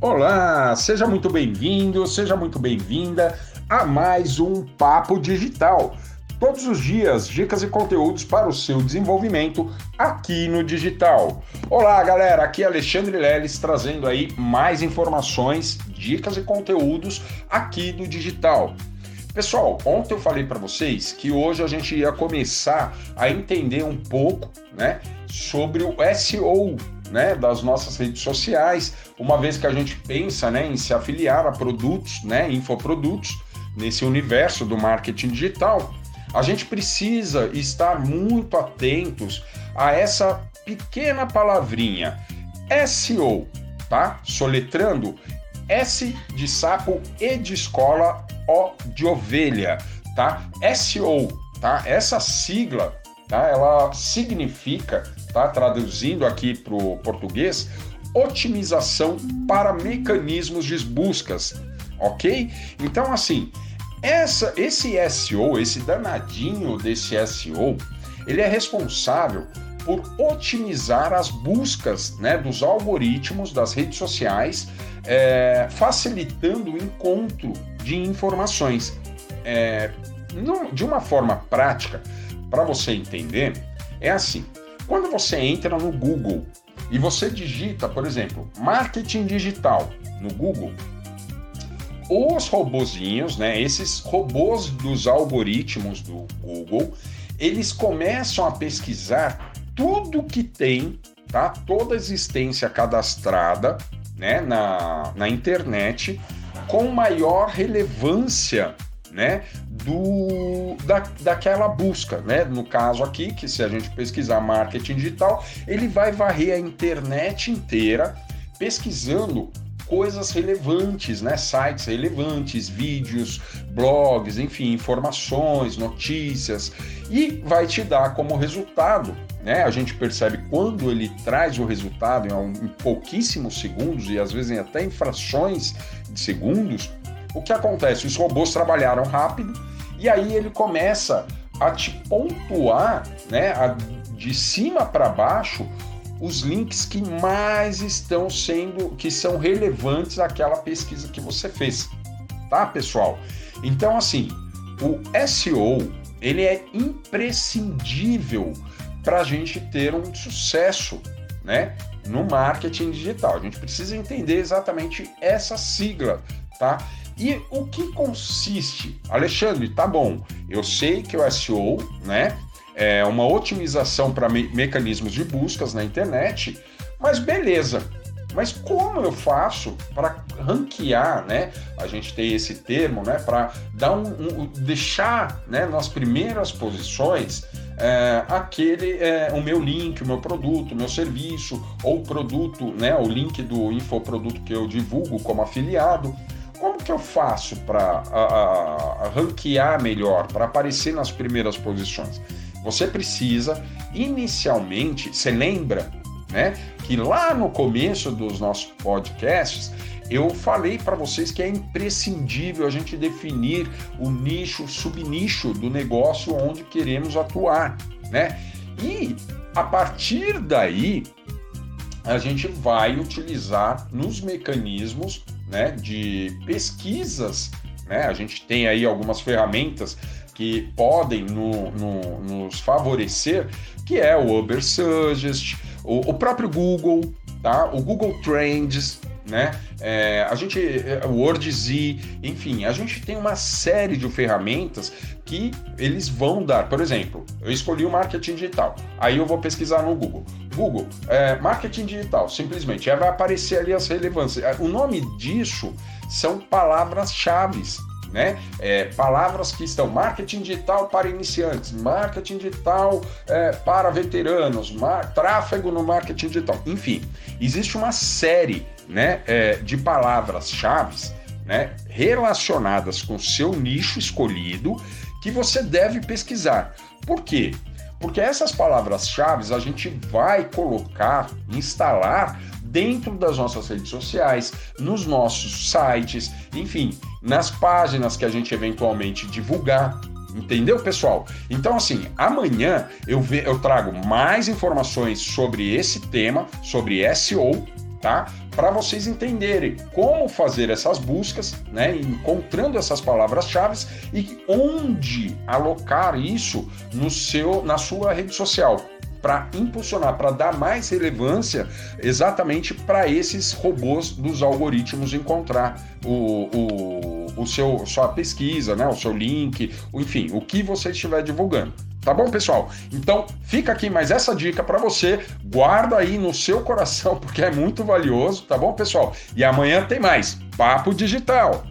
Olá, seja muito bem-vindo, seja muito bem-vinda a mais um Papo Digital. Todos os dias, dicas e conteúdos para o seu desenvolvimento aqui no digital. Olá, galera, aqui é Alexandre Leles trazendo aí mais informações, dicas e conteúdos aqui do digital. Pessoal, ontem eu falei para vocês que hoje a gente ia começar a entender um pouco, né, sobre o SEO, né, das nossas redes sociais, uma vez que a gente pensa, né, em se afiliar a produtos, né, infoprodutos nesse universo do marketing digital, a gente precisa estar muito atentos a essa pequena palavrinha SEO, tá? Soletrando S de sapo, E de escola, O de ovelha, tá? SEO, tá? Essa sigla, tá? Ela significa, tá? Traduzindo aqui para o português, otimização para mecanismos de buscas, ok? Então, assim, essa, esse SEO, esse danadinho desse SEO, ele é responsável por otimizar as buscas né, dos algoritmos das redes sociais, é, facilitando o encontro de informações. É, de uma forma prática, para você entender, é assim: quando você entra no Google e você digita, por exemplo, marketing digital no Google, os robozinhos, né, esses robôs dos algoritmos do Google, eles começam a pesquisar tudo que tem, tá? Toda existência cadastrada, né, na, na internet com maior relevância, né, do da, daquela busca, né? No caso aqui, que se a gente pesquisar marketing digital, ele vai varrer a internet inteira pesquisando coisas relevantes, né? Sites relevantes, vídeos, blogs, enfim, informações, notícias, e vai te dar como resultado. Né? A gente percebe quando ele traz o resultado em, em pouquíssimos segundos e às vezes até em frações de segundos, o que acontece? Os robôs trabalharam rápido e aí ele começa a te pontuar, né, a, de cima para baixo, os links que mais estão sendo, que são relevantes àquela pesquisa que você fez, tá, pessoal? Então, assim, o SEO ele é imprescindível para a gente ter um sucesso, né, no marketing digital. A gente precisa entender exatamente essa sigla, tá? E o que consiste? Alexandre, tá bom. Eu sei que o SEO, né, é, uma otimização para me mecanismos de buscas na internet, mas beleza. Mas como eu faço para ranquear, né? A gente tem esse termo, né? Para dar um, um, deixar, né? Nas primeiras posições é, aquele é o meu link, o meu produto, o meu serviço ou produto, né? O link do infoproduto que eu divulgo como afiliado. Que eu faço para ranquear melhor, para aparecer nas primeiras posições? Você precisa, inicialmente, você lembra, né, que lá no começo dos nossos podcasts eu falei para vocês que é imprescindível a gente definir o nicho, o subnicho do negócio onde queremos atuar, né? E a partir daí a gente vai utilizar nos mecanismos, né, de pesquisas, né? A gente tem aí algumas ferramentas que podem no, no, nos favorecer, que é o Uber Suggest, o, o próprio Google, tá? O Google Trends, né? É, a gente, é, o WordZ, enfim, a gente tem uma série de ferramentas que eles vão dar. Por exemplo, eu escolhi o marketing digital, aí eu vou pesquisar no Google. Google, é, marketing digital, simplesmente, aí vai aparecer ali as relevâncias. O nome disso são palavras-chave né? É, palavras que estão marketing digital para iniciantes, marketing digital é, para veteranos, tráfego no marketing digital, enfim, existe uma série, né, é, de palavras-chave, né, relacionadas com seu nicho escolhido que você deve pesquisar. Por quê? Porque essas palavras-chave a gente vai colocar, instalar dentro das nossas redes sociais, nos nossos sites, enfim, nas páginas que a gente eventualmente divulgar. Entendeu, pessoal? Então, assim, amanhã eu, ve eu trago mais informações sobre esse tema, sobre SEO, tá? Para vocês entenderem como fazer essas buscas, né? Encontrando essas palavras-chave e onde alocar isso no seu, na sua rede social para impulsionar, para dar mais relevância exatamente para esses robôs dos algoritmos encontrar o, o, o seu sua pesquisa, né, o seu link, enfim, o que você estiver divulgando. Tá bom, pessoal? Então, fica aqui mais essa dica para você. Guarda aí no seu coração porque é muito valioso, tá bom, pessoal? E amanhã tem mais Papo Digital.